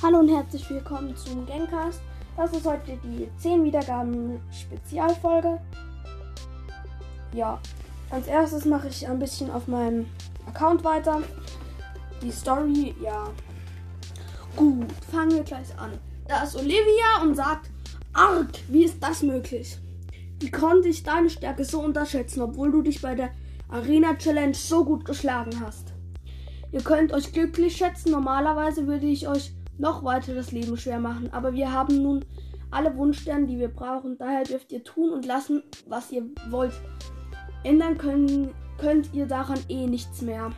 Hallo und herzlich willkommen zum Gamecast. Das ist heute die 10 Wiedergaben Spezialfolge. Ja, als erstes mache ich ein bisschen auf meinem Account weiter. Die Story, ja. Gut, fangen wir gleich an. Da ist Olivia und sagt, Arg, wie ist das möglich? Wie konnte ich deine Stärke so unterschätzen, obwohl du dich bei der Arena Challenge so gut geschlagen hast? Ihr könnt euch glücklich schätzen. Normalerweise würde ich euch noch weiter das Leben schwer machen. Aber wir haben nun alle Wunschsterne, die wir brauchen. Daher dürft ihr tun und lassen, was ihr wollt. Ändern können, könnt ihr daran eh nichts mehr.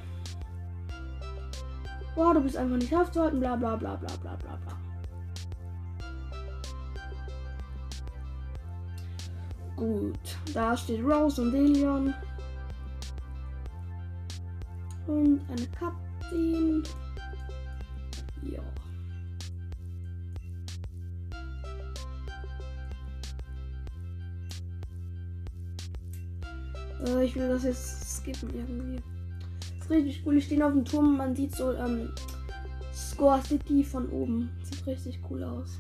Boah, du bist einfach nicht aufzuhalten, bla bla bla bla bla bla bla. Gut, da steht Rose und Delion. Und eine Cutscene. Ja. Äh, ich will das jetzt skippen irgendwie. Das ist richtig cool. Ich stehe auf dem Turm man sieht so ähm, Score City von oben. Sieht richtig cool aus.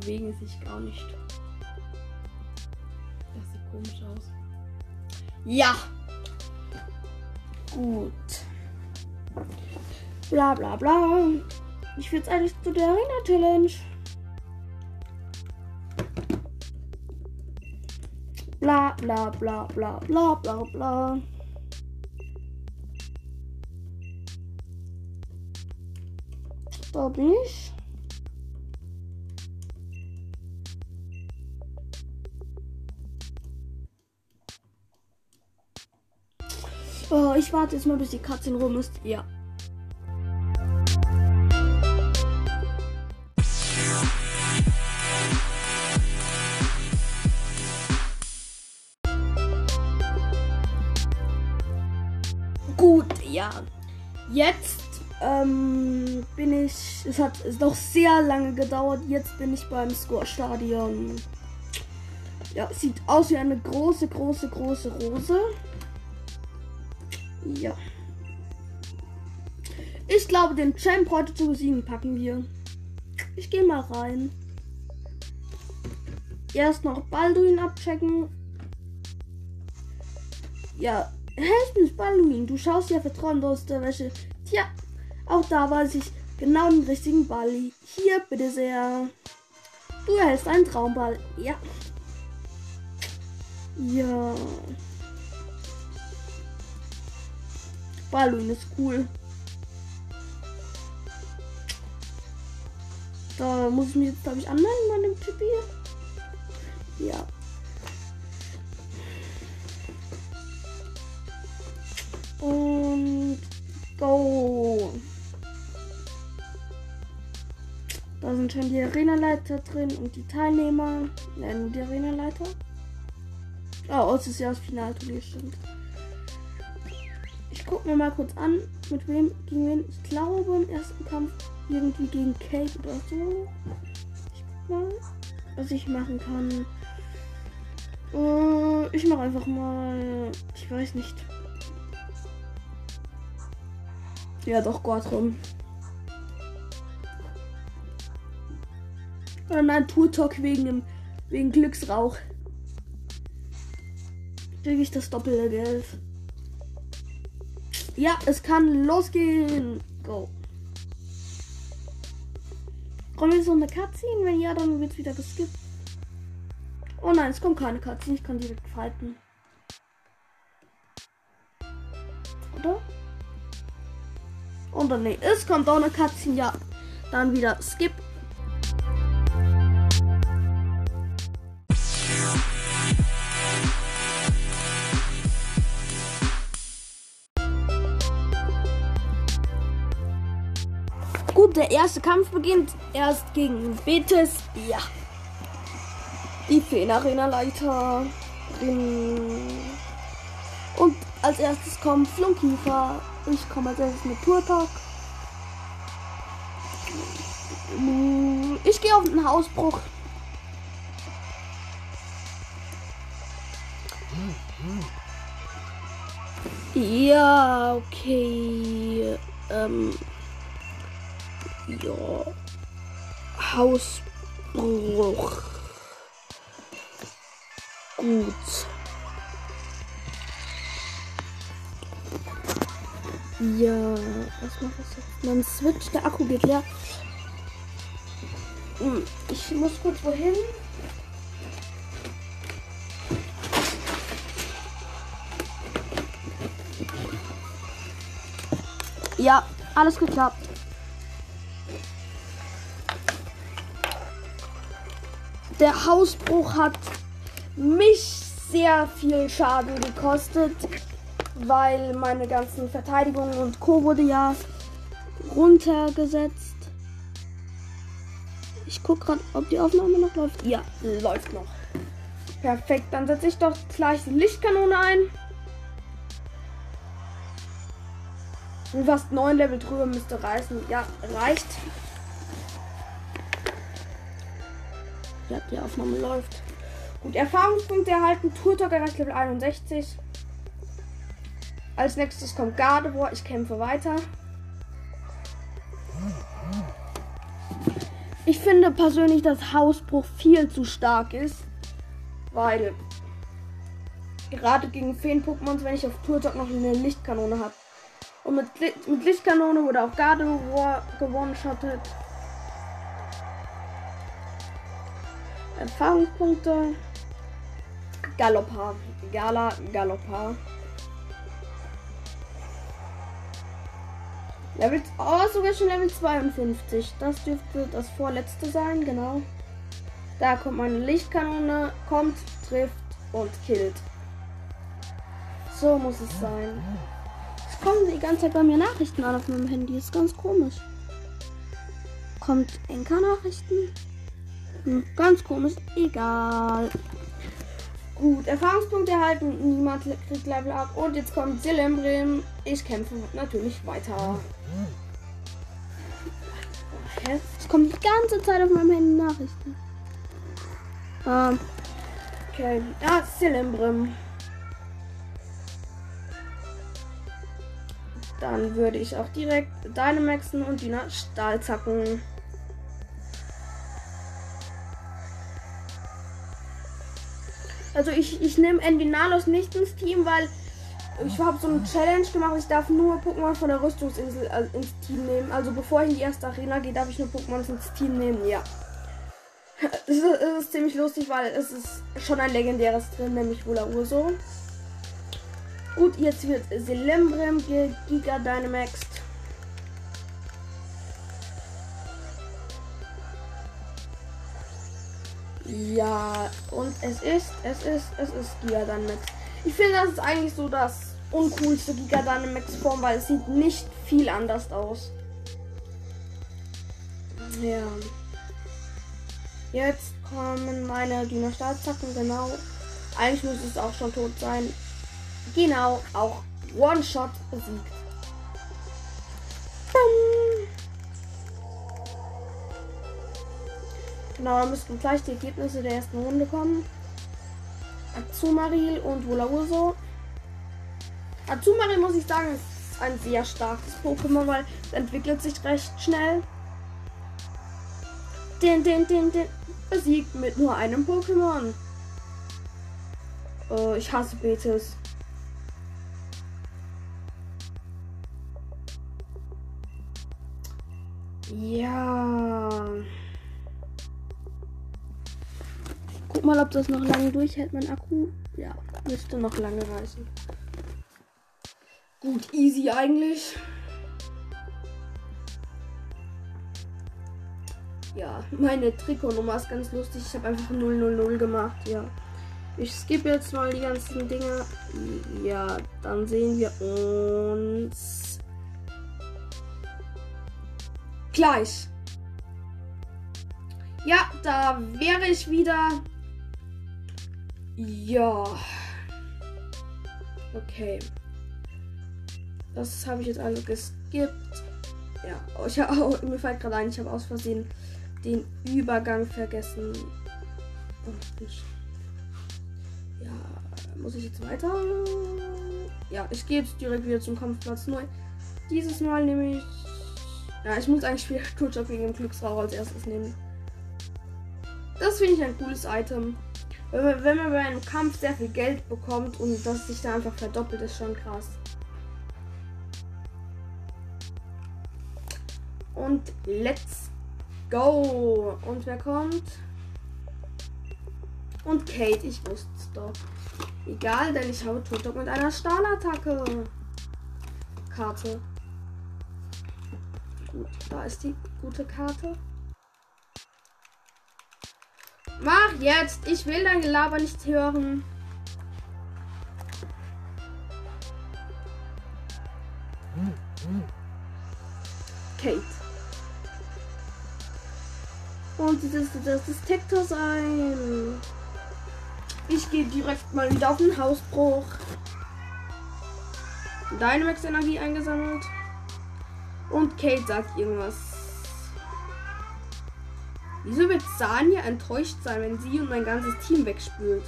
Bewegen sich gar nicht. Das sieht komisch aus. Ja! Gut. Bla bla bla. Ich will jetzt eigentlich zu der Arena Bla bla bla bla bla bla bla. Da bin ich. Oh, ich warte jetzt mal, bis die Katze rum ist. Ja. Jetzt ähm, bin ich. Es hat noch sehr lange gedauert. Jetzt bin ich beim Score-Stadion. Ja, sieht aus wie eine große, große, große Rose. Ja. Ich glaube, den Champ heute zu besiegen packen wir. Ich gehe mal rein. Erst noch Balduin abchecken. Ja, hey, ich bin's Balduin. Du schaust ja vertrauen aus der Wäsche. Tja, auch da weiß ich genau den richtigen Balli. Hier, bitte sehr. Du erhältst einen Traumball. Ja. Ja. Balloon ist cool. Da muss ich mich jetzt, glaube ich, anmelden bei dem Typ hier. Ja. Go. Da sind schon die Arenaleiter drin und die Teilnehmer. Nennen die Arenaleiter. Oh, es ist ja das Finalturnier, stimmt. Ich gucke mir mal kurz an, mit wem gegen wen. Ich glaube im ersten Kampf irgendwie gegen Kate oder so. Ich guck mal, was ich machen kann. Äh, ich mache einfach mal. Ich weiß nicht. Ja, doch, Gordrum. Oder nein, Tour-Talk wegen, dem, wegen Glücksrauch. Kriege ich das doppelte Geld. Ja, es kann losgehen. Go. Kommt jetzt noch eine Cutscene? Wenn ja, dann wird wieder geskippt. Oh nein, es kommt keine Cutscene. Ich kann direkt falten. Oder? Und dann nee, es kommt auch eine Cutscene. Ja, dann wieder skip. Gut, der erste Kampf beginnt erst gegen Betis. Ja. Die Feen-Arena-Leiterin. Und als erstes kommt Flunkiefer. Ich komme erstes mit Turtok. Ich gehe auf den Hausbruch. Ja, okay. Ähm. Ja. Hausbruch. Gut. Ja, was mache ich jetzt? Mein Switch, der Akku geht leer. Hm, ich muss kurz wohin. Ja, alles geklappt. Der Hausbruch hat mich sehr viel Schaden gekostet, weil meine ganzen Verteidigungen und Co. wurde ja runtergesetzt. Ich gucke gerade, ob die Aufnahme noch läuft. Ja, läuft noch. Perfekt, dann setze ich doch gleich die Lichtkanone ein. Und fast neun Level drüber müsste reißen. Ja, reicht. Ja, die Aufnahme läuft. Gut, Erfahrungspunkte erhalten. Turtok erreicht Level 61. Als nächstes kommt Gardevoir. Ich kämpfe weiter. Ich finde persönlich, dass Hausbruch viel zu stark ist. Weil gerade gegen Feen-Pokémons, wenn ich auf Turtok noch eine Lichtkanone habe, und mit, mit Lichtkanone wurde auch Gardevoir gewonnen-shottet. Erfahrungspunkte. Galoppa. Gala Galoppa. Level. Oh, sogar schon Level 52. Das dürfte das vorletzte sein, genau. Da kommt meine Lichtkanone, kommt, trifft und killt. So muss es sein kommen die ganze Zeit bei mir Nachrichten an auf meinem Handy. Ist ganz komisch. Kommt Enka-Nachrichten? Hm, ganz komisch. Egal. Gut, Erfahrungspunkte erhalten. Niemand kriegt Level ab. Und jetzt kommt Silembrim. Ich kämpfe natürlich weiter. Es kommt die ganze Zeit auf meinem Handy Nachrichten. Ähm. Okay. Ja, Silembrim. Dann würde ich auch direkt Dynamaxen und Dina Stahlzacken. Also ich, ich nehme Endinalos nicht ins Team, weil ich habe so eine Challenge gemacht. Ich darf nur Pokémon von der Rüstungsinsel äh, ins Team nehmen. Also bevor ich in die erste Arena gehe, darf ich nur Pokémon ins Team nehmen. Ja. Es ist, ist ziemlich lustig, weil es ist schon ein legendäres drin, nämlich Wola Urso. Gut, jetzt wird Selembrem Giga Dynamaxed. Ja, und es ist, es ist, es ist Giga Dynamax. Ich finde, das ist eigentlich so das uncoolste Giga Dynamax Form, weil es sieht nicht viel anders aus. Ja. Jetzt kommen meine Dino Stahlzacken, genau. Eigentlich muss es auch schon tot sein. Genau, auch One-Shot besiegt. Genau, müssten gleich die Ergebnisse der ersten Runde kommen. Azumaril und Wolaurso. Azumaril muss ich sagen, ist ein sehr starkes Pokémon, weil es entwickelt sich recht schnell. Den, den, den, den besiegt mit nur einem Pokémon. Äh, ich hasse Betis. Ja. Guck mal, ob das noch lange durchhält, mein Akku. Ja, müsste noch lange reißen. Gut, easy eigentlich. Ja, meine Trikotnummer ist ganz lustig. Ich habe einfach 000 gemacht, ja. Ich skippe jetzt mal die ganzen Dinge. Ja, dann sehen wir uns gleich. Ja, da wäre ich wieder. Ja. Okay. Das habe ich jetzt also geskippt. Ja, oh, ich, oh, mir fällt gerade ein, ich habe aus Versehen den Übergang vergessen. Oh, ja, muss ich jetzt weiter? ja, ich gehe jetzt direkt wieder zum Kampfplatz neu. Dieses Mal nehme ich. Ja, ich muss eigentlich wieder Toolshop wegen dem Glücksrauch als erstes nehmen. Das finde ich ein cooles Item. Wenn man bei einem Kampf sehr viel Geld bekommt und das sich da einfach verdoppelt, ist schon krass. Und let's go. Und wer kommt? Und Kate, ich wusste es doch. Egal, denn ich habe Totok mit einer Stahlattacke. Karte. Gut, da ist die gute Karte. Mach jetzt! Ich will dein Gelaber nicht hören. Kate. Und das, das, das Tektor ein. Ich gehe direkt mal wieder auf den Hausbruch. Dynamax-Energie eingesammelt. Und Kate sagt irgendwas. Wieso wird Sanja enttäuscht sein, wenn sie und mein ganzes Team wegspült?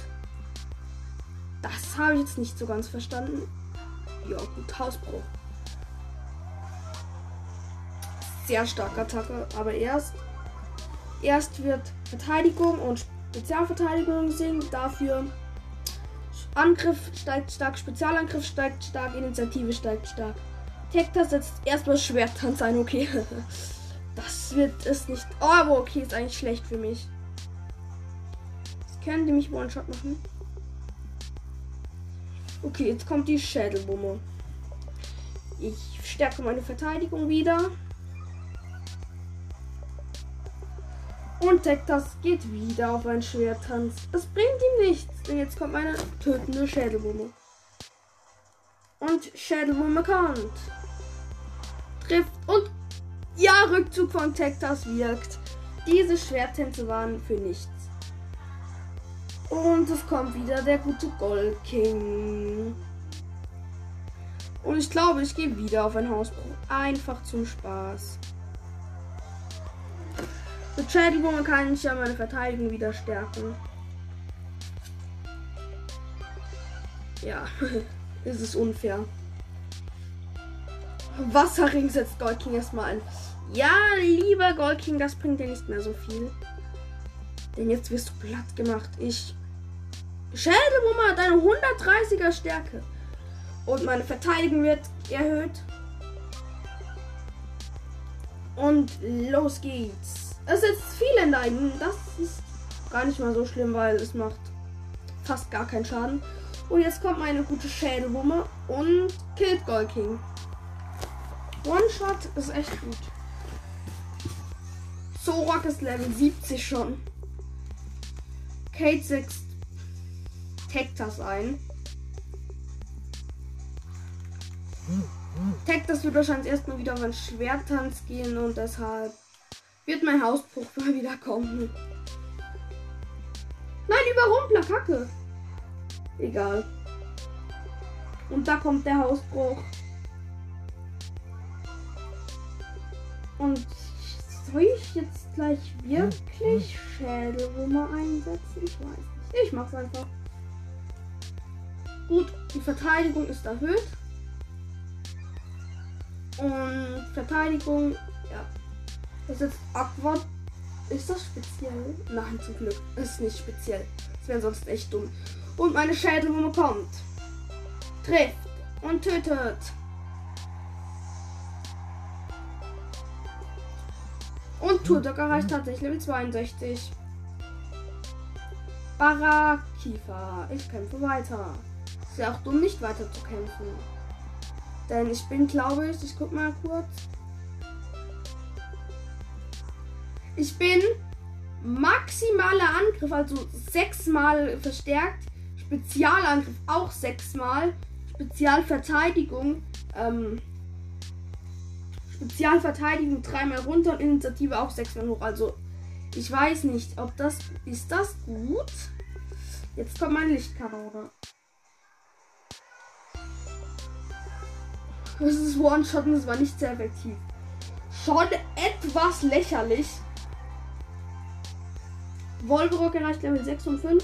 Das habe ich jetzt nicht so ganz verstanden. Ja, gut, Hausbruch. Sehr starke Attacke, aber erst erst wird Verteidigung und Spezialverteidigung sinken, dafür Angriff steigt stark, Spezialangriff steigt stark, Initiative steigt stark. Tekta setzt erstmal Schwerttanz ein, okay. Das wird es nicht. Oh, aber okay, ist eigentlich schlecht für mich. Jetzt können die mich One-Shot machen. Okay, jetzt kommt die Schädelbumme. Ich stärke meine Verteidigung wieder. Und Tektas geht wieder auf ein Schwerttanz. Das bringt ihm nichts, denn jetzt kommt meine tötende Schädelbumme. Und Schädelbumme kommt. Trifft und ja, Rückzug von Tektas wirkt. Diese Schwerttänze waren für nichts. Und es kommt wieder der gute Gold King. Und ich glaube, ich gehe wieder auf ein Hausbruch. Einfach zum Spaß. Mit Schädelungen kann ich ja meine Verteidigung wieder stärken. Ja, ist es unfair. Wasserring setzt Gold King erstmal ein. Ja, lieber Gold King, das bringt dir nicht mehr so viel. Denn jetzt wirst du platt gemacht. Ich. Schädelwummer hat eine 130er Stärke. Und meine Verteidigung wird erhöht. Und los geht's. Es setzt viel in deinen. Das ist gar nicht mal so schlimm, weil es macht fast gar keinen Schaden. Und jetzt kommt meine gute Schädelwumme und killt Gold King. One-Shot ist echt gut. Zorak ist Level 70 schon. Kate 6 Tektas ein. Tektas wird wahrscheinlich erstmal wieder auf ein Schwerttanz gehen und deshalb wird mein Hausbruch mal wieder kommen. Nein, Überrumpler, Kacke. Egal. Und da kommt der Hausbruch. Und soll ich jetzt gleich wirklich Schädelwürmer einsetzen? Ich weiß nicht. Ich mach's einfach. Gut, die Verteidigung ist erhöht. Und Verteidigung, ja. Das ist Aqua. Ist das speziell? Nein, zum Glück. Ist nicht speziell. Das wäre sonst echt dumm. Und meine Schädelwurme kommt. Trifft und tötet. Turtok erreicht tatsächlich Level 62. Barakifa. Ich kämpfe weiter. Ist ja auch dumm, nicht weiter zu kämpfen. Denn ich bin, glaube ich, ich guck mal kurz. Ich bin maximaler Angriff, also sechsmal verstärkt. Spezialangriff auch sechsmal. Spezialverteidigung ähm, Spezialverteidigung dreimal runter und Initiative auch sechsmal hoch. Also ich weiß nicht, ob das ist das gut. Jetzt kommt mein Lichtkanone. Das ist One-Shot und das war nicht sehr effektiv. Schon etwas lächerlich. Wolverock erreicht Level 56.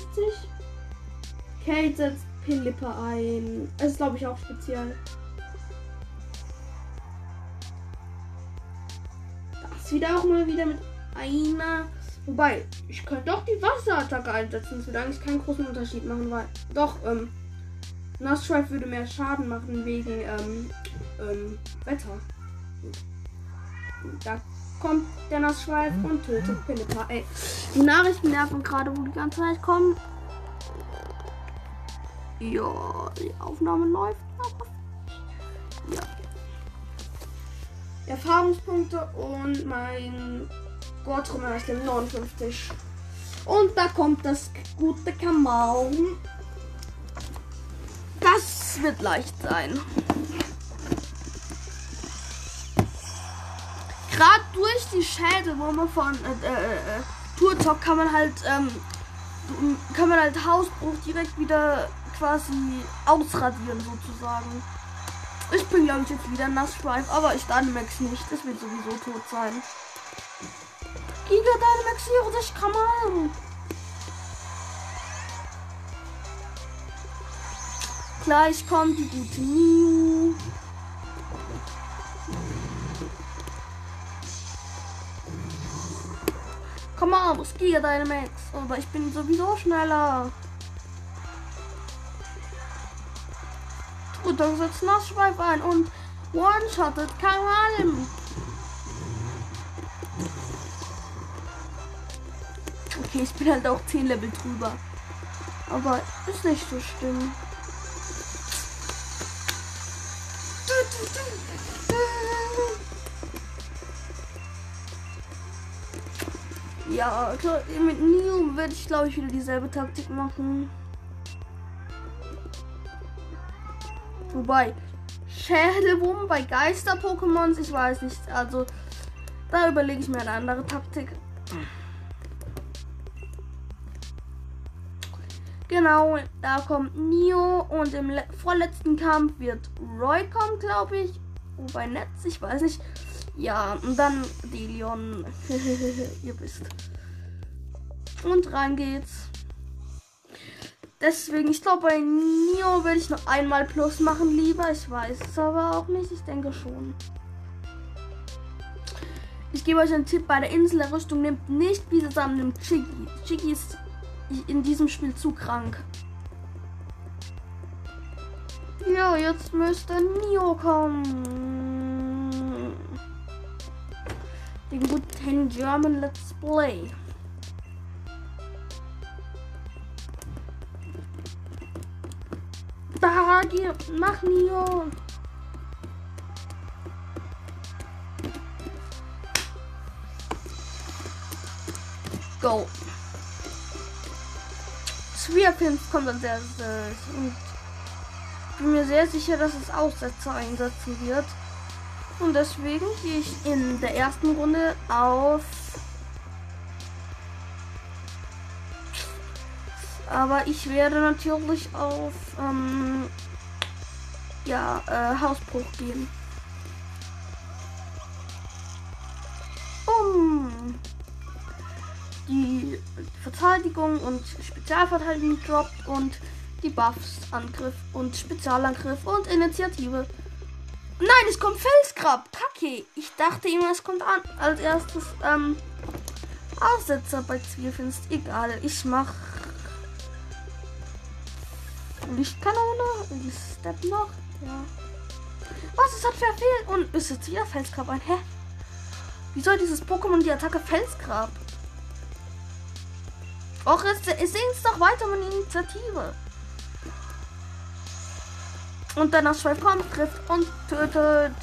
Kate setzt Pilipper ein. Das ist glaube ich auch speziell. Das wieder auch mal wieder mit einer. Wobei, ich könnte doch die Wasserattacke einsetzen. Das würde eigentlich keinen großen Unterschied machen, weil. Doch, ähm. Nassschweif würde mehr Schaden machen wegen ähm, ähm, Wetter. Da kommt der Nassschweif und tötet Pilipper. Ey, die Nachrichten nerven gerade, wo die ganze Zeit kommen. Ja, die Aufnahme läuft Erfahrungspunkte und mein Gottrummer ist 59. Und da kommt das gute Kamal. Das wird leicht sein. Gerade durch die Schädel, wo man von äh, äh, äh Tourtalk kann man halt ähm, kann man halt Hausbruch direkt wieder quasi ausradieren sozusagen. Ich bin glaube ich jetzt wieder Nassschweif, aber ich Dynamax nicht. Das wird sowieso tot sein. Giga Dynamaxiere dich, Kamal. Gleich kommt die gute Mew. Komm mal, Giga Dynamax. Aber ich bin sowieso schneller. Gut, dann setzt Nassschweif ein und one-shottet Kamal. Okay, ich bin halt auch 10 Level drüber. Aber ist nicht so schlimm. Ja, also mit Neo werde ich glaube ich wieder dieselbe Taktik machen. Wobei, Schädelwurm bei Geister-Pokémons, ich weiß nicht. Also, da überlege ich mir eine andere Taktik. Genau, da kommt Neo und im vorletzten Kampf wird Roy kommen, glaube ich. Wobei Netz, ich weiß nicht. Ja, und dann Delion. Ihr wisst. Und rein geht's. Deswegen, ich glaube, bei Neo würde ich noch einmal Plus machen lieber. Ich weiß es aber auch nicht. Ich denke schon. Ich gebe euch einen Tipp bei der Insel der Rüstung. Nehmt nicht zusammen nimmt Chiggy. Chiggy ist in diesem Spiel zu krank. Ja, jetzt müsste Nio kommen. Den guten German Let's Play. Da, geh, mach Nio. Go. Schwerpins kommt als erstes. Und bin mir sehr sicher, dass es Aussetzer einsetzen wird. Und deswegen gehe ich in der ersten Runde auf. Aber ich werde natürlich auf ähm, ja, äh, Hausbruch gehen. die Verteidigung und Spezialverteidigung droppt und die Buffs Angriff und Spezialangriff und Initiative. Nein, es kommt Felsgrab. Kacke. Ich dachte immer, es kommt an, als erstes ähm, Aussetzer bei Zwierfinst. Egal, ich mach Lichtkanone. Step noch. Ja. Was? Es hat verfehlt. Und ist jetzt wieder Felsgrab ein. Hä? Wie soll dieses Pokémon die Attacke Felsgrab? Och, es, es singt doch weiter mit Initiative. Und dann Schweif kommt, trifft und tötet.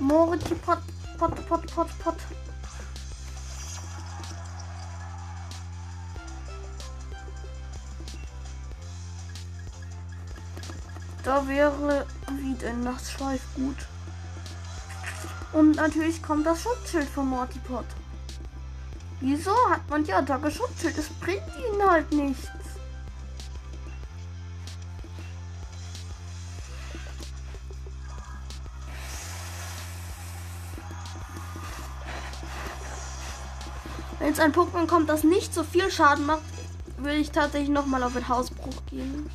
Morty Pot, Pot, Pot, Pot, Pot. Da wäre wieder ein Nachtschweif gut. Und natürlich kommt das Schutzschild von Mortipod. Wieso hat man die Attacke Schutzschild? Es bringt ihnen halt nichts. Wenn jetzt ein Pokémon kommt, das nicht so viel Schaden macht, will ich tatsächlich nochmal auf den Hausbruch gehen.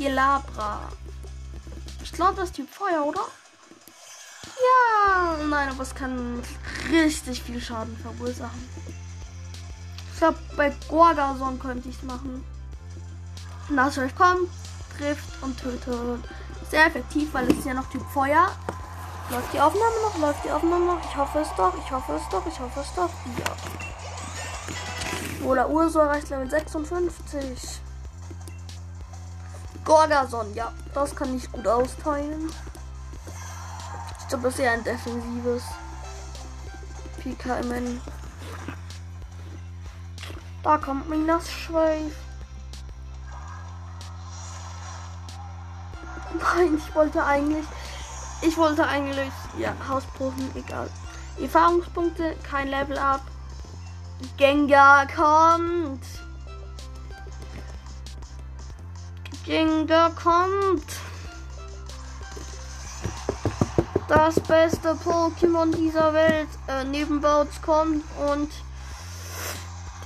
Skelabra. Ich glaube, das ist Typ Feuer, oder? Ja, nein, aber es kann richtig viel Schaden verursachen. Ich glaube, bei Gorgason könnte ich es machen. Nashorn kommt, trifft und tötet. Sehr effektiv, weil es ist ja noch Typ Feuer. Läuft die Aufnahme noch? Läuft die Aufnahme noch? Ich hoffe es doch. Ich hoffe es doch. Ich hoffe es doch. Ja. Oder Urso erreicht Level 56. Gorgason, ja. Das kann ich gut austeilen. Ich glaube, das ist eher ein defensives PKMN. Da kommt Minas Schweif. Nein, ich wollte eigentlich. Ich wollte eigentlich. Ja, Hausbruchen, egal. Erfahrungspunkte, kein Level up. Gengar kommt. Gengar kommt. Das beste Pokémon dieser Welt äh, neben Bouts kommt und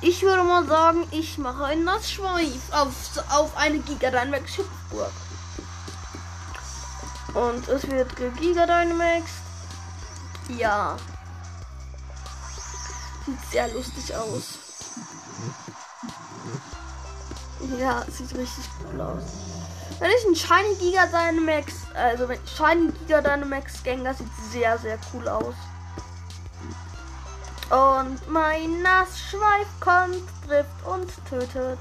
ich würde mal sagen, ich mache ein Nassschweif auf, auf eine Giga Dynamax Schiffburg. Und es wird Giga Dynamax. Ja. Sieht sehr lustig aus. Ja, sieht richtig cool aus. Wenn ich einen Shiny Giga Dynamax, also wenn Shiny Giga Dynamax Gengar sieht sehr, sehr cool aus. Und mein Nassschweif kommt, trifft und tötet.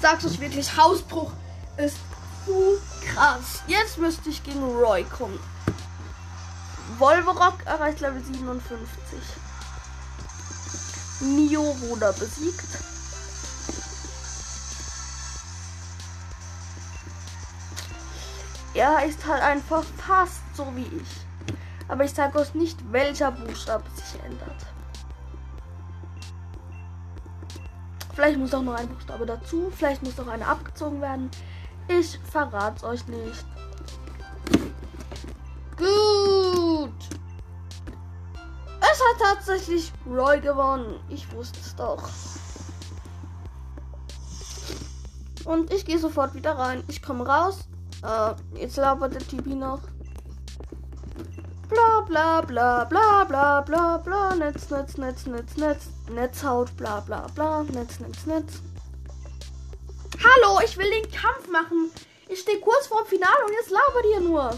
Sag's euch wirklich, Hausbruch ist zu krass. Jetzt müsste ich gegen Roy kommen. Wolverock erreicht Level 57. Mio wurde besiegt. Er heißt halt einfach fast so wie ich. Aber ich sage euch nicht, welcher Buchstabe sich ändert. Vielleicht muss auch noch ein Buchstabe dazu. Vielleicht muss noch eine abgezogen werden. Ich verrate es euch nicht. Gut. Es hat tatsächlich Roy gewonnen. Ich wusste es doch. Und ich gehe sofort wieder rein. Ich komme raus. Äh, jetzt labert der Tibi noch. Bla bla bla bla bla bla bla. Netz, Netz, Netz, Netz, Netz. Netzhaut, bla bla bla. Netz, Netz, Netz. Hallo, ich will den Kampf machen. Ich stehe kurz vorm Finale und jetzt labert ihr nur.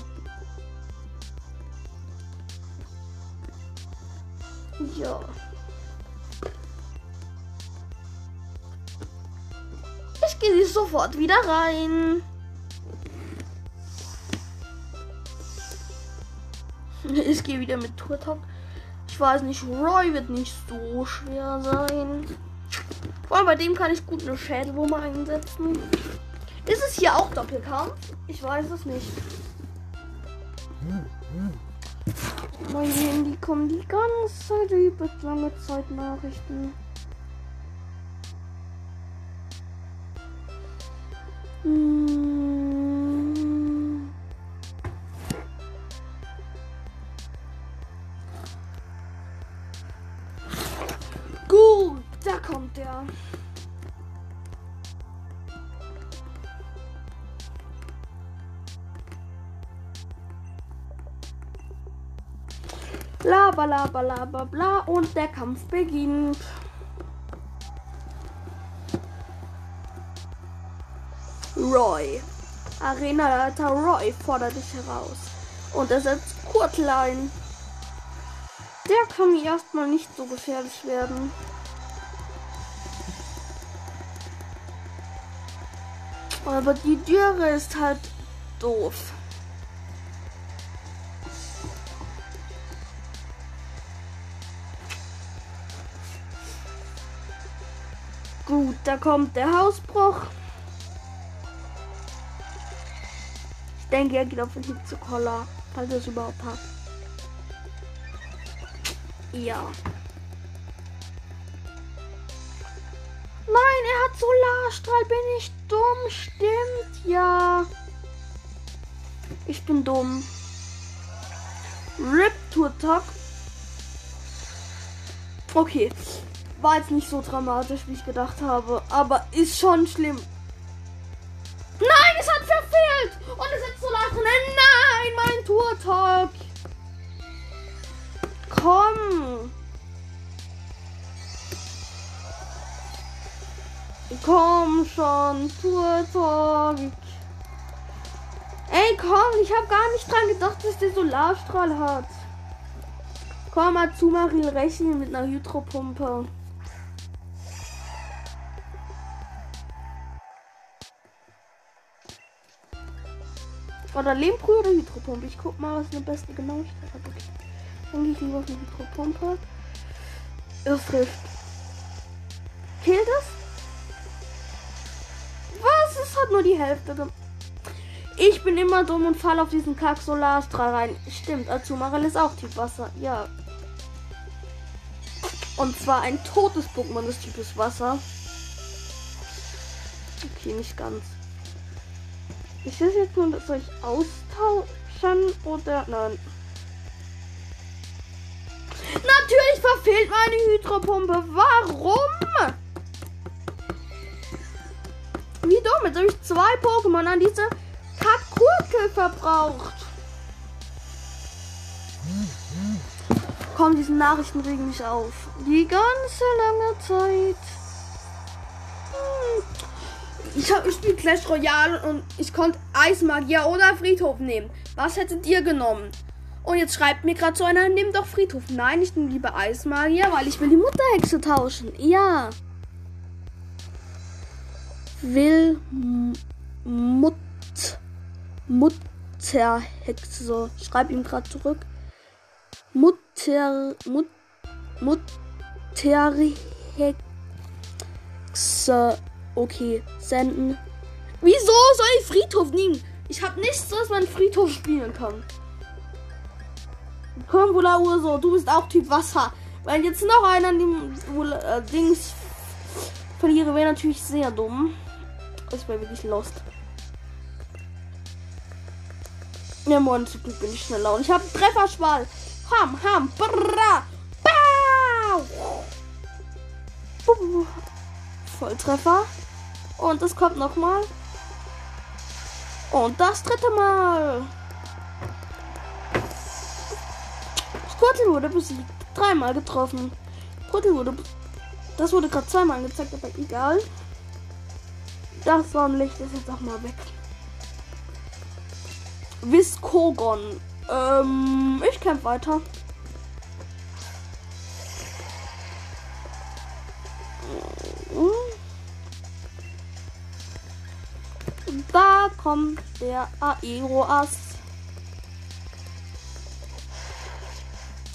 Ja. Ich gehe sofort wieder rein. Ich gehe wieder mit Turtok. Ich weiß nicht, Roy wird nicht so schwer sein. Vor allem bei dem kann ich gut eine Schädelwurm einsetzen. Ist es hier auch Doppelkampf? Ich weiß es nicht. Mein Handy kommen die ganze Zeit über lange Zeit Nachrichten. Hm. Bla bla bla bla und der Kampf beginnt. Roy. Arenaleiter Roy fordert dich heraus. Und er setzt Kurtel ein. Der kann mir erstmal nicht so gefährlich werden. Aber die Dürre ist halt doof. Gut, da kommt der Hausbruch. Ich denke, er geht auf den Hit zu Collar, falls er es überhaupt hat. Ja. Nein, er hat Solarstrahl. Bin ich dumm? Stimmt, ja. Ich bin dumm. Rip Turtok. Okay. War jetzt nicht so dramatisch, wie ich gedacht habe. Aber ist schon schlimm. Nein, es hat verfehlt! Und es ist so drin. Nein, mein Turtok! Komm! Komm schon, Turtok! Ey, komm, ich habe gar nicht dran gedacht, dass der Solarstrahl hat. Komm mal zu, Maril, rechnen mit einer Hydropumpe. Oder Lehmbrühe oder Hydropumpe. Ich guck mal, was eine beste Genauigkeit hat. Okay. Dann gehe ich lieber auf eine Hydropumpe. Es trifft. Killt es? Was? Es hat nur die Hälfte. Ich bin immer dumm und fall auf diesen Kack Solarstrahl rein. Stimmt, Azumarill ist auch Typ Wasser. Ja. Und zwar ein totes Pokémon des Types Wasser. Okay, nicht ganz. Ist das jetzt nur, soll ich austauschen oder nein? Natürlich verfehlt meine Hydropumpe. Warum? Wie dumm. Jetzt habe ich zwei Pokémon an diese Kakurkel verbraucht. Komm, diese Nachrichten regen mich auf. Die ganze lange Zeit. Ich, hab, ich spiele Clash Royale und ich konnte Eismagier oder Friedhof nehmen. Was hättet ihr genommen? Und jetzt schreibt mir gerade so einer, nimm doch Friedhof. Nein, ich nehme lieber Eismagier, weil ich will die Mutterhexe tauschen. Ja. Will Mut Mutterhexe. Schreib ihm gerade zurück. Mutter Mut Mutterhexe. Okay, senden. Wieso soll ich Friedhof nehmen? Ich habe nichts, was man Friedhof spielen kann. Kombula Urso, du bist auch Typ Wasser. Weil jetzt noch einer dem äh, Dings verliere, wäre natürlich sehr dumm. Das wäre wirklich lost. Ja, morgen zu Glück bin ich schneller. Und ich habe Trefferschwall. Ham, ham, bra, bau. Volltreffer. Und es kommt noch mal. Und das dritte Mal. Squirtle wurde besiegt. Dreimal getroffen. Squirtle wurde. Das wurde gerade zweimal angezeigt, aber egal. Das Sonnenlicht ist jetzt auch mal weg. Viskogon. Ähm, ich kämpfe weiter. Kommt der Aeroas.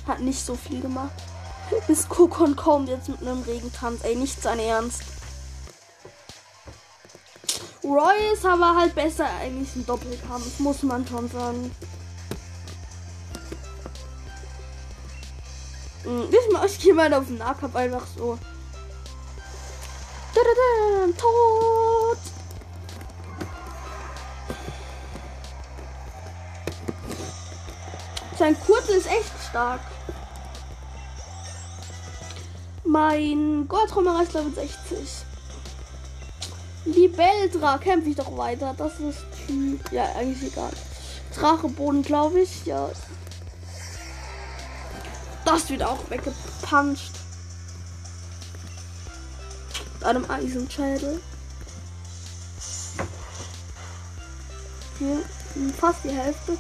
Hat nicht so viel gemacht. Bis Kokon kommt jetzt mit einem Regentanz. Ey, nicht sein Ernst. Roy ist aber halt besser eigentlich ein Doppelkampf, muss man schon sagen. Hm, ich gehe mal auf den Nahkampf einfach so. Da, da, Sein Kurzel ist echt stark. Mein Goldtrommer ist Level 60. Libeldra kämpfe ich doch weiter. Das ist. Ja, eigentlich egal. Dracheboden, glaube ich. Ja. Das wird auch weggepuncht. Mit einem Eisenschädel. Hier fast die Hälfte.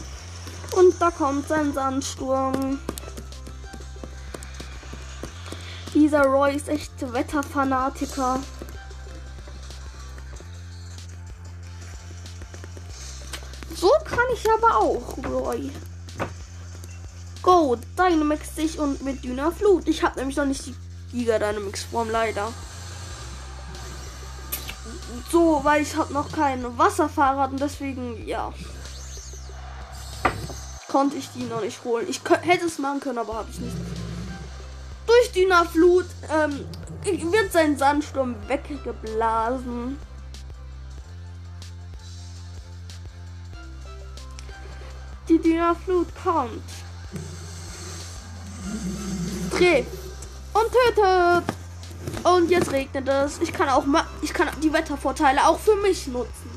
Und da kommt sein Sandsturm. Dieser Roy ist echt Wetterfanatiker. So kann ich aber auch, Roy. Go, Dynamax sich und mit Dünner Flut. Ich habe nämlich noch nicht die Giga Dynamax Form, leider. So, weil ich habe noch kein Wasserfahrrad und deswegen, ja. Konnte ich die noch nicht holen. Ich hätte es machen können, aber habe ich nicht. Durch Dünner Flut ähm, wird sein Sandsturm weggeblasen. Die Dünner Flut kommt. trifft und tötet. Und jetzt regnet es. Ich kann auch mal, ich kann die Wettervorteile auch für mich nutzen.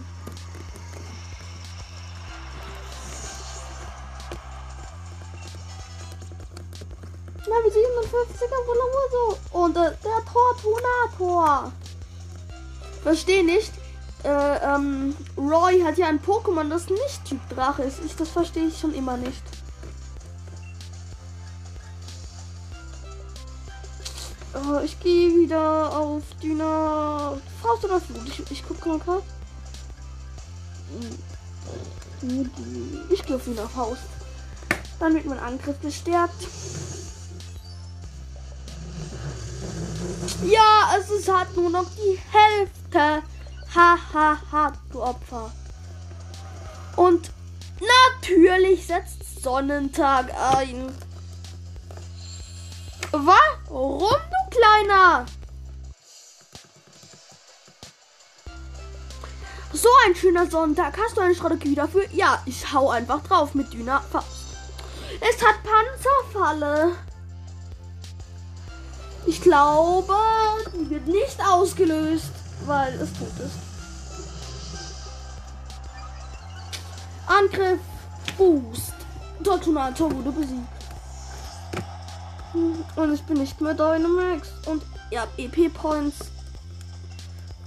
Level 57er Volamoso. Und äh, der Tortunator. Verstehe nicht. Äh, ähm, Roy hat ja ein Pokémon, das nicht Typ Drache ist. Ich, das verstehe ich schon immer nicht. Oh, ich gehe wieder auf Düner. Faust oder Flut? Ich, ich gucke mal gerade. Ich gehe auf Düner Faust. Wird mein Angriff gestärkt. Ja, es ist halt nur noch die Hälfte. Hahaha, ha, ha, du Opfer. Und natürlich setzt Sonnentag ein. Warum, du Kleiner? So ein schöner Sonntag. Hast du eine Strategie dafür? Ja, ich hau einfach drauf mit Düner. Es hat Panzerfalle. Ich glaube, die wird nicht ausgelöst, weil es tot ist. Angriff, Boost. Tortunator wurde besiegt. Und ich bin nicht mehr Dynamax. Und ihr habt EP-Points.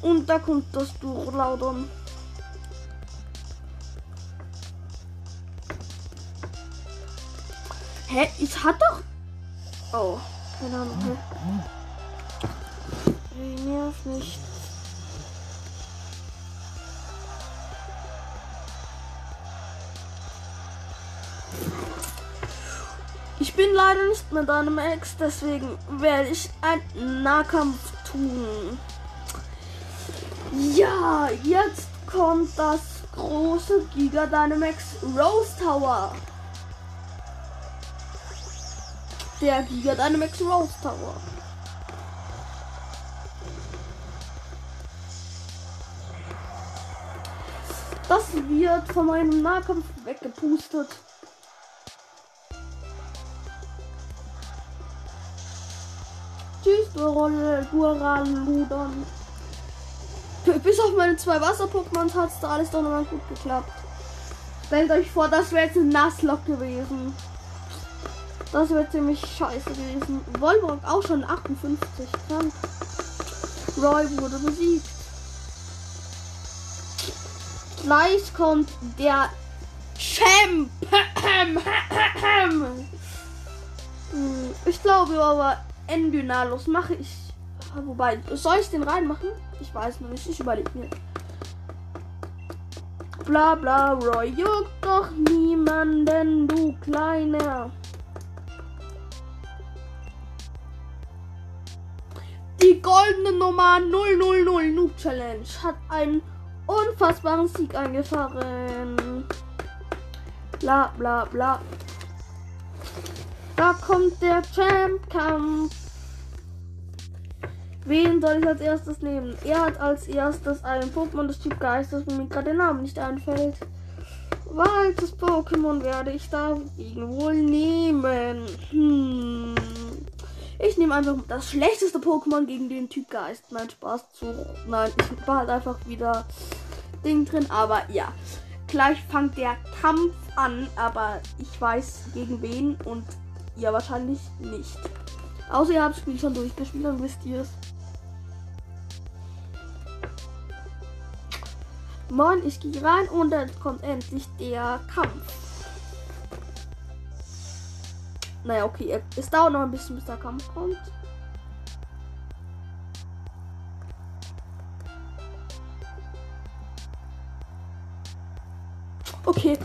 Und da kommt das Durchlaudern. Hä? Ich hat doch. Oh. Keine Ahnung. Ey, nerv nicht. Ich bin leider nicht mit deinem Ex, deswegen werde ich einen Nahkampf tun. Ja, jetzt kommt das große Giga Dynamax Rose Tower. Der Giga Dynamax Rose Tower. Das wird von meinem Nahkampf weggepustet. Tschüss, Duraludon. Bis auf meine zwei Wasser-Pokémons hat es da alles doch nochmal gut geklappt. Stellt euch vor, das wäre jetzt ein Nasslock gewesen. Das wäre ziemlich scheiße gewesen. Volborg auch schon 58. Krank. Roy wurde besiegt. Gleich kommt der Champ. Ich glaube aber Endynalos mache ich. Wobei, soll ich den reinmachen? Ich weiß noch nicht. Ich überlege mir. Bla bla, Roy juckt doch niemanden, du Kleiner. Goldene Nummer 000 Noob Challenge hat einen unfassbaren Sieg eingefahren. Bla bla bla. Da kommt der Champ-Kampf. Wen soll ich als erstes nehmen? Er hat als erstes einen Pokémon des Typ Geist, das mir gerade der Name nicht einfällt. Welches Pokémon werde ich dagegen wohl nehmen? Hm. Ich nehme einfach das schlechteste Pokémon gegen den Typ Geist. Mein Spaß zu. Nein, ich war halt einfach wieder Ding drin. Aber ja. Gleich fängt der Kampf an. Aber ich weiß gegen wen und ihr wahrscheinlich nicht. Außer ihr habt das Spiel schon durchgespielt, dann wisst ihr es. Moin, ich gehe rein und dann kommt endlich der Kampf. Naja, okay. Es dauert noch ein bisschen, bis der Kampf kommt. Okay,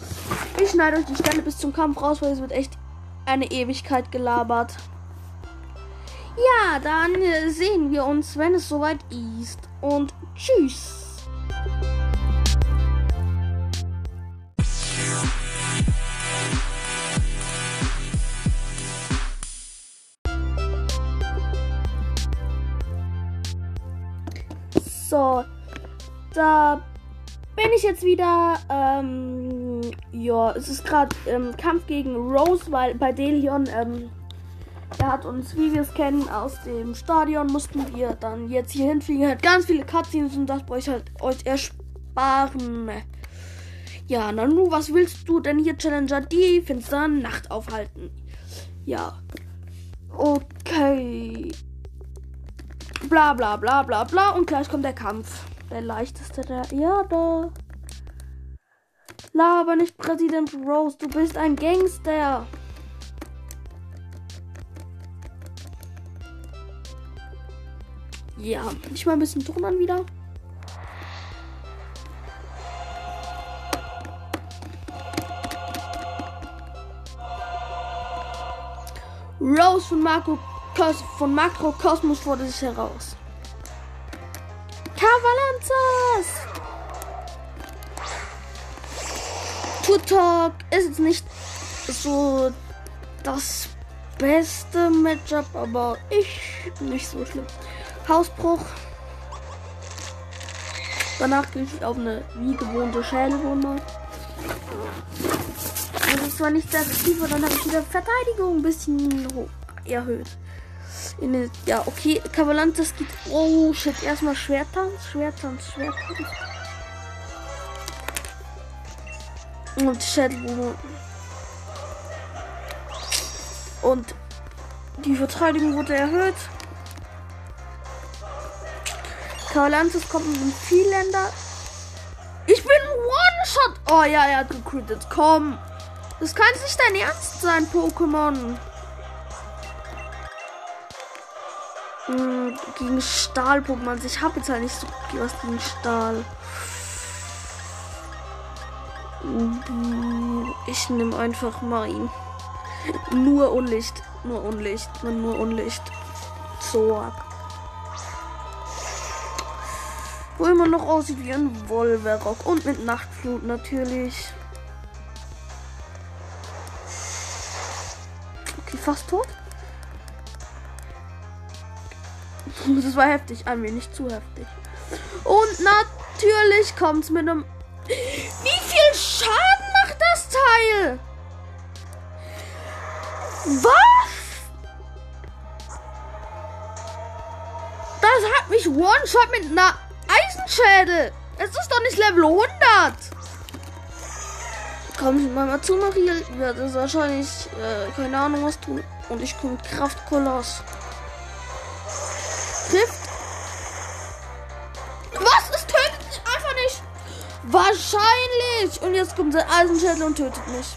ich schneide euch die Stelle bis zum Kampf raus, weil es wird echt eine Ewigkeit gelabert. Ja, dann äh, sehen wir uns, wenn es soweit ist. Und tschüss. Bin ich jetzt wieder. Ähm, ja, es ist gerade ähm, Kampf gegen Rose, weil bei Delion ähm, Er hat uns, wie wir es kennen, aus dem Stadion mussten wir dann jetzt hier hinfliegen. Hat ganz viele Cutscenes und das brauche ich halt euch ersparen. Ja, Nanu, was willst du denn hier, Challenger? Die finstere Nacht aufhalten. Ja. Okay. Bla bla bla bla bla. Und gleich kommt der Kampf. Der leichteste der Erde. Laber nicht Präsident Rose, du bist ein Gangster. Ja, ich mal ein bisschen Ton an wieder. Rose von Marco Kos von Makrokosmos fordert sich heraus. Kavalanzas! Tutok ist nicht so das beste Matchup, aber ich nicht so schlimm. Hausbruch. Danach gehe ich auf eine wie gewohnte Schädelwunde. Das ist zwar nicht sehr aktiv, aber dann habe ich wieder Verteidigung ein bisschen erhöht. In ja, okay, Kavalantes geht. Oh shit, erstmal Schwertanz, Schwertanz, Schwertanz. Und Schädelwunde. Und die Verteidigung wurde erhöht. Kavalantes kommt mit einem Vielländer. Ich bin One-Shot. Oh ja, er hat gecrittet. Komm. Das kann nicht dein Ernst sein, Pokémon. Hm, gegen Stahl-Pokémon. Ich habe jetzt halt nicht so was gegen Stahl. Ich nehme einfach mal ihn. Nur Unlicht. Nur Unlicht. Nur Unlicht. So. Wo immer noch aussieht wie ein Wolverock. Und mit Nachtflut natürlich. Okay, fast tot. Das war heftig, ein wenig zu heftig. Und natürlich kommt es mit einem. Wie viel Schaden macht das Teil? Was? Das hat mich One-Shot mit einer Eisenschädel. Es ist doch nicht Level 100. Komm ich mal zu. Ja, das ist wahrscheinlich äh, keine Ahnung was tun. Und ich komme Kraftkoloss. Trifft. Was? Es tötet einfach nicht. Wahrscheinlich. Und jetzt kommt der Eisenschädel und tötet mich.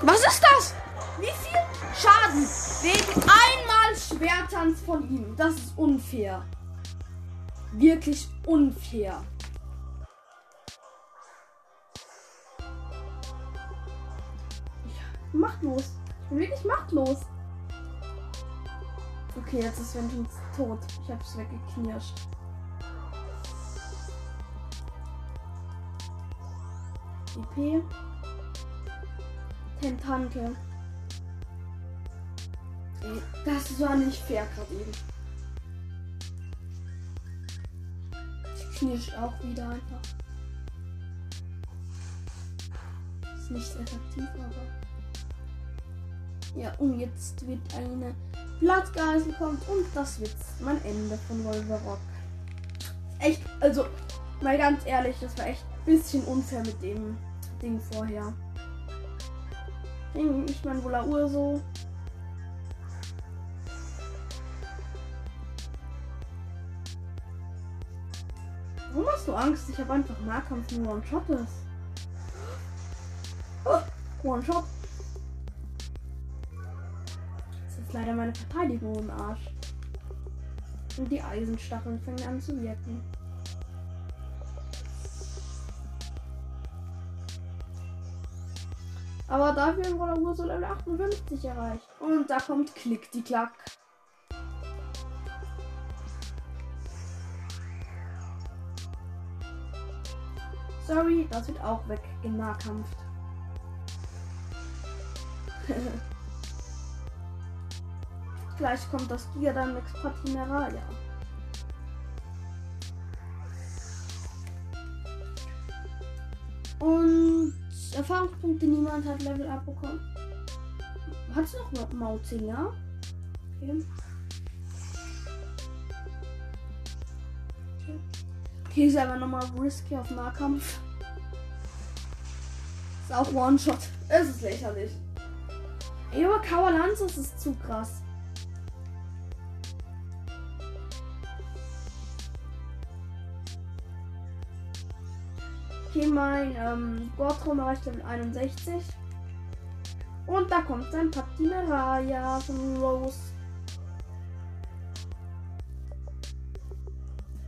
Was ist das? Wie viel Schaden wegen einmal Schwertanz von ihm? Das ist unfair. Wirklich unfair. Machtlos. Ich bin wirklich machtlos. Okay, jetzt ist Vengeance tot. Ich hab's weggeknirscht. EP. Tentante. Ey, das war nicht fair gerade eben. Ich knirscht auch wieder einfach. Ist nicht effektiv, aber. Ja, und jetzt wird eine Blattgeisel kommt und das wird mein Ende von Wolverock. Echt, also, mal ganz ehrlich, das war echt ein bisschen unfair mit dem Ding vorher. Ich mein Wola Urso. Warum hast du Angst? Ich habe einfach Nahkampf nur One-Shot ist. Oh, One-Shot. Leider meine Verteidigung im Arsch. Und die Eisenstacheln fangen an zu wirken. Aber dafür wurde Urso Level 58 erreicht. Und da kommt Klick die Klack. Sorry, das wird auch weg im Nahkampf. Gleich kommt das Giga dann Max Patineralia. Und Erfahrungspunkte niemand hat Level abbekommen. Hat es noch Mauting, ja? Okay. Okay, ist aber nochmal risky auf Nahkampf. Ist auch One-Shot. Es ist lächerlich. Ey, aber Kawalanzas ist zu krass. Okay, mein ähm, Gortrom erreicht Level 61. Und da kommt sein Patinaraya von Rose.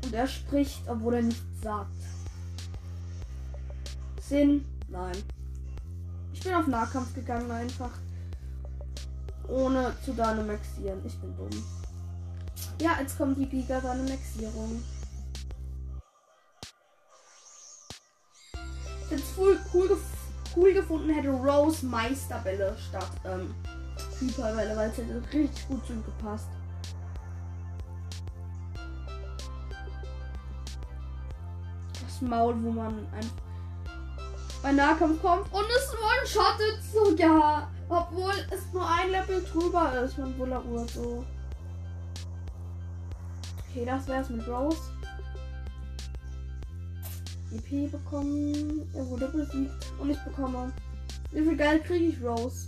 Und er spricht, obwohl er nichts sagt. Sinn? Nein. Ich bin auf Nahkampf gegangen einfach. Ohne zu Dynamaxieren. Ich bin dumm. Ja, jetzt kommt die Giga Dynamaxierung. Jetzt cool, cool, cool gefunden hätte Rose Meisterbälle statt ähm, Hyperbälle, weil es hätte richtig gut zu ihm gepasst. Das Maul, wo man ein bei Nahkampf kommt und es one-shottet sogar. Obwohl es nur ein Level drüber ist von Bulla Uhr so. Okay, das wär's mit Rose. EP bekommen. Er wurde besiegt. Und ich bekomme. Wie viel Geld kriege ich, Rose?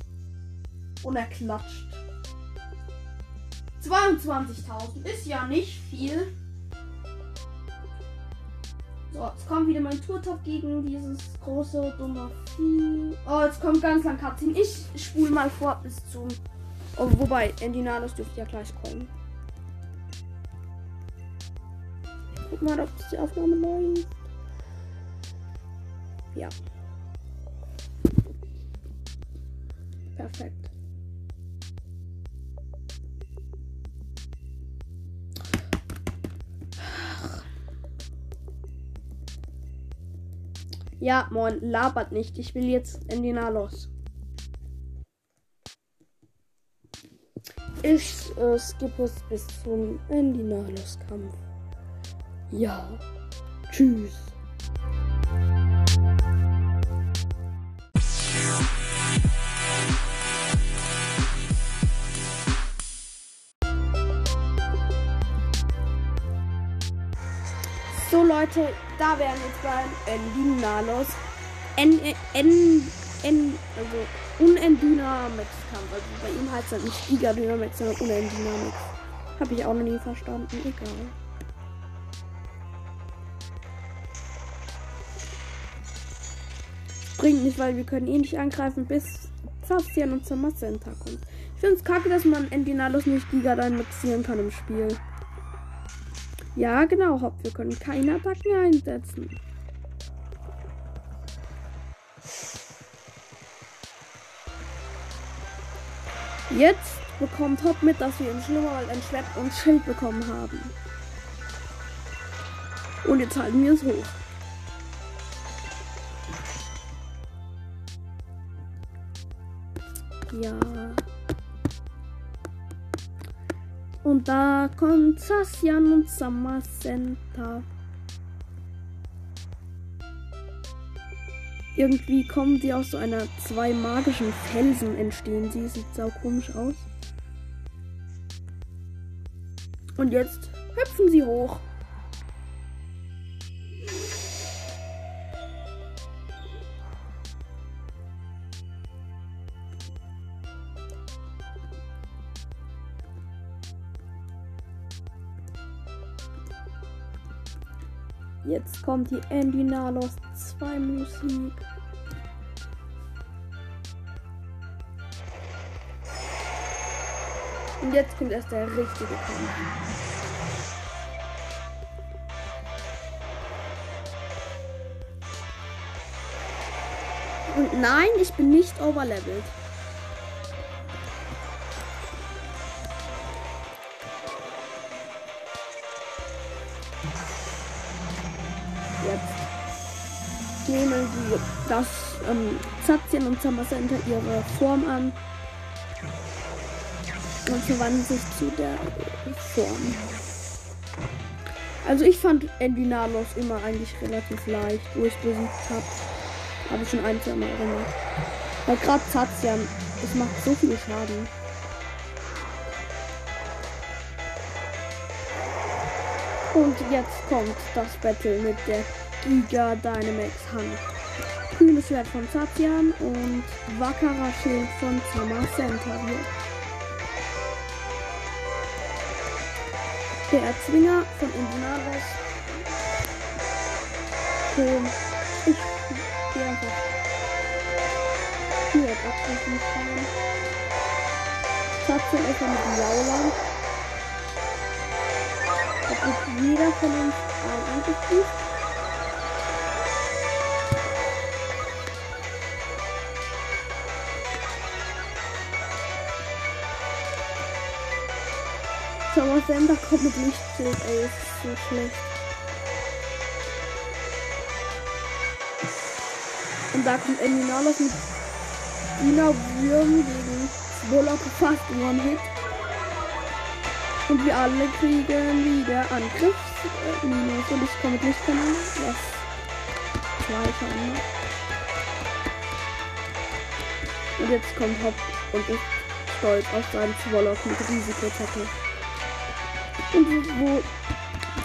Und er klatscht. 22.000 ist ja nicht viel. So, jetzt kommt wieder mein Tourtop gegen dieses große dumme Vieh. Oh, jetzt kommt ganz lang Cutscene. Ich spule mal vor bis zum. Oh, wobei, Endinalos dürfte ja gleich kommen. Guck mal, ob die Aufnahme läuft. Ja. Perfekt. Ja, moin, labert nicht. Ich will jetzt in die Nalos. Ich äh, skippe es bis zum Endinalos-Kampf. Ja. Tschüss. Leute, da wären jetzt beim Endinalos N, N, N, also Unendynamix-Kampf. Also bei ihm heißt es nicht Giga Dynamix, sondern Unendynamix. Habe ich auch noch nie verstanden. Egal. Bringt nicht, weil wir können eh nicht angreifen, bis Zastian und Center kommt. Ich finde es kacke, dass man Endinalos nicht Giga Dynamixieren kann im Spiel. Ja, genau, Hopp. Wir können keine Attacken einsetzen. Jetzt bekommt Hopp mit, dass wir im Schlummerwald ein Schwert und Schild bekommen haben. Und jetzt halten wir es hoch. Ja. Und da kommt Sassian und Summer Center. Irgendwie kommen die aus so einer zwei magischen Felsen entstehen. Sie sieht sau komisch aus. Und jetzt hüpfen sie hoch. Jetzt kommt die Andy Nalos 2 Musik. Und jetzt kommt erst der richtige Kampf. Und nein, ich bin nicht overlevelt. Nehmen sie das ähm, Zatien und Center ihre Form an und verwandeln sich zu der Form. Also ich fand Endinalos immer eigentlich relativ leicht, wo ich besiegt habe. Habe ich schon ein, zwei Mal erinnert. Weil gerade Zazian es macht so viel Schaden. Und jetzt kommt das Battle mit der Giga Dynamax Hand. Kühles Schwert von Satian und wackerer Schild von Summer Centaur. Der Erzwinger von Indinaris. Okay. Ich gehe einfach hier etwas nicht rein. Satian ist mit Lauland. Da kriegt jeder von uns ein Angriff. Sender kommt mit Lichtschild, ey, das ist so schlecht. Und da kommt Eminalos mit Dina Würm gegen Bullock fast One-Hit. Und wir alle kriegen wieder Angriff. Äh, Minus und ich komme mit Lichtkanal. Zwei Schaden macht. Und jetzt kommt Hop und ist stolz auf seinen Swallow mit Risikotackle. Und wo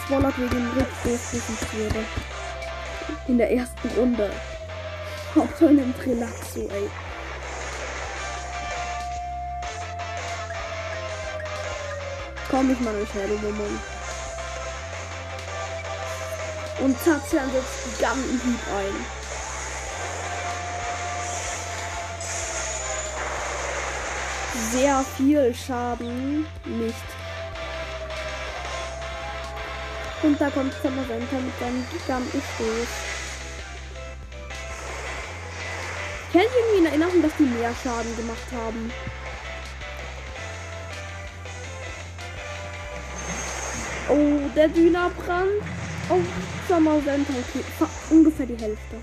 Swallow wegen Rückstoß besiegt wurde. In der ersten Runde. Hauptsache nimmt Relaxo, ey. Komm, ich mal durch Hellumum. Und Tatsian setzt Gigantenhieb ein. Sehr viel Schaden. Nicht. Und da kommt Samarenta mit seinem Gigantenstoß. Ich hätte irgendwie in Erinnerung, dass die mehr Schaden gemacht haben. Oh, der Dynabrann auf Sommersenta. Okay, ungefähr die Hälfte.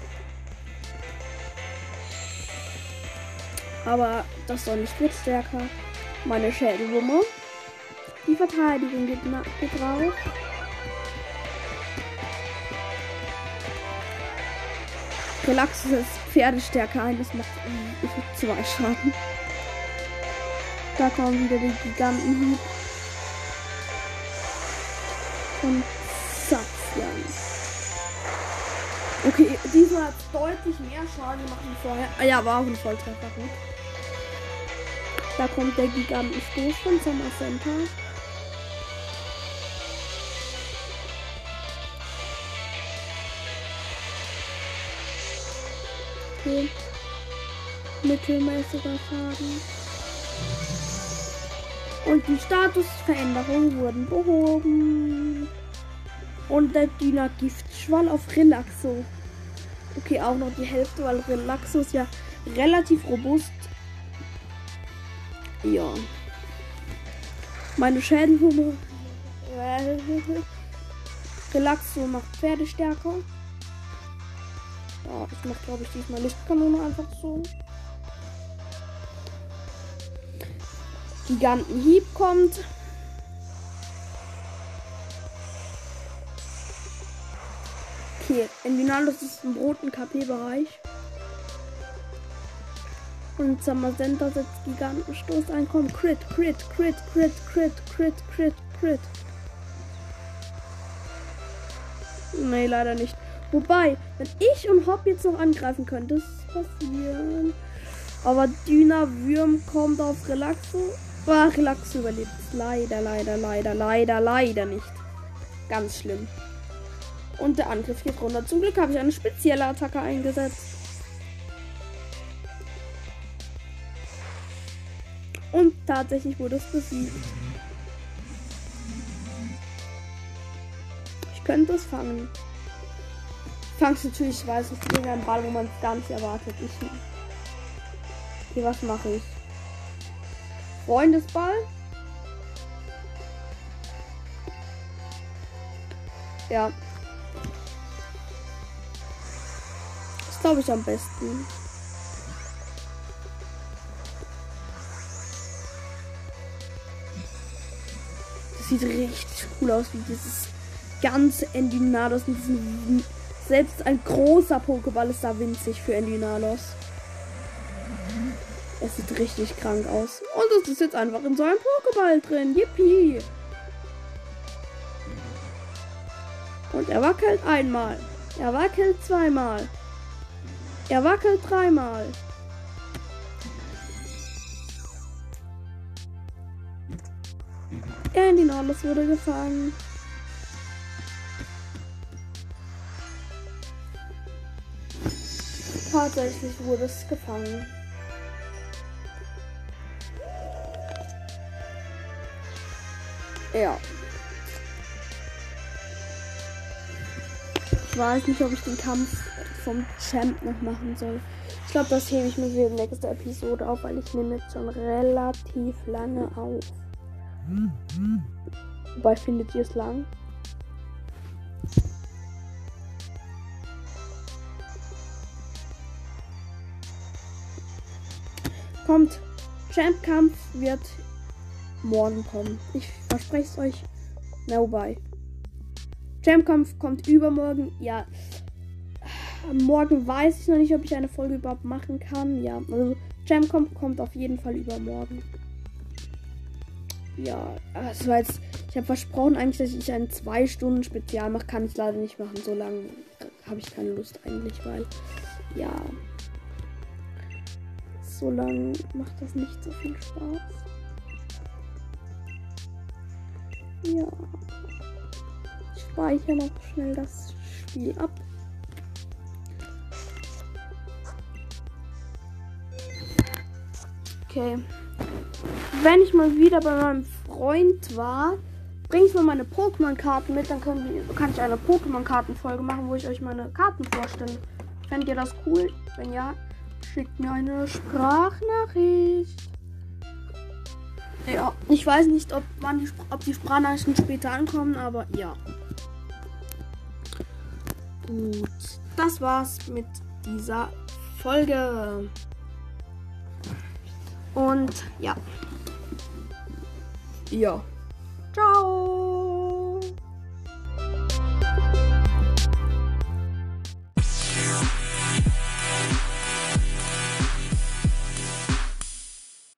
Aber das soll nicht wird stärker. Meine Schädelwumme. Die Verteidigung geht, geht raus. Relax ist Pferdestärke ein. Das macht zwei Schaden. Da kommen wieder die Gigantenhieb von Saxian. Okay, diesmal hat deutlich mehr Schaden gemacht wie vorher. Ah ja, war auch ein Volltreffer. Da kommt der Gigantenstoß von Summer Center. Okay. Mittelmäßiger Schaden. Und die Statusveränderungen wurden behoben. Und der Diener Giftschwall auf Relaxo. Okay, auch noch die Hälfte, weil Relaxo ist ja relativ robust. Ja. Meine Schädenhumme. Relaxo macht Pferdestärke. Ja, ich mache glaube ich diesmal Lichtkanone einfach so. Gigantenhieb kommt. Okay, Envinalus ist im roten KP-Bereich. Und Samazenta setzt Gigantenstoß ein. Komm, Crit, Crit, Crit, Crit, Crit, Crit, Crit, Crit. Nee, leider nicht. Wobei, wenn ich und Hop jetzt noch angreifen könnte, das passieren. Aber Dyna Würm kommt auf Relaxo. Ach, Relax überlebt. Leider, leider, leider, leider, leider nicht. Ganz schlimm. Und der Angriff geht runter. Zum Glück habe ich eine spezielle Attacke eingesetzt. Und tatsächlich wurde es besiegt. Ich könnte es fangen. Fangst natürlich, ich weiß nicht, irgendein Ball, wo man es gar nicht erwartet. Ich. Okay, was mache ich? Freundesball. Ja. Das glaube ich am besten. Das sieht richtig cool aus, wie dieses ganze Endinalos mit diesem selbst ein großer Pokéball ist da winzig für Endinalos. Es sieht richtig krank aus. Und es ist jetzt einfach in so einem Pokéball drin. Yippie! Und er wackelt einmal. Er wackelt zweimal. Er wackelt dreimal. Andy wurde gefangen. Tatsächlich wurde es gefangen. Ja. Ich weiß nicht, ob ich den Kampf vom Champ noch machen soll. Ich glaube, das hebe ich mir für die nächste Episode auf, weil ich nehme jetzt schon relativ lange auf. Wobei findet ihr es lang? Kommt. Champ-Kampf wird morgen kommen. Ich verspreche es euch. Na, wobei. Champ-Kampf kommt übermorgen. Ja. Morgen weiß ich noch nicht, ob ich eine Folge überhaupt machen kann. Ja, also Champ-Kampf kommt auf jeden Fall übermorgen. Ja, das war jetzt. Ich habe versprochen eigentlich, dass ich ein 2 Stunden Spezial mache. Kann ich leider nicht machen. So lange habe ich keine Lust eigentlich, weil. Ja. So lange macht das nicht so viel Spaß. Ja. Ich speichere noch schnell das Spiel ab. Okay. Wenn ich mal wieder bei meinem Freund war, bringe ich mal meine Pokémon-Karten mit. Dann können kann ich eine Pokémon-Karten-Folge machen, wo ich euch meine Karten vorstelle. Fändet ihr das cool? Wenn ja, schickt mir eine Sprachnachricht. Ja, ich weiß nicht, ob, wann die, ob die Sprachnachrichten später ankommen, aber ja. Gut, das war's mit dieser Folge. Und ja. Ja. Ciao.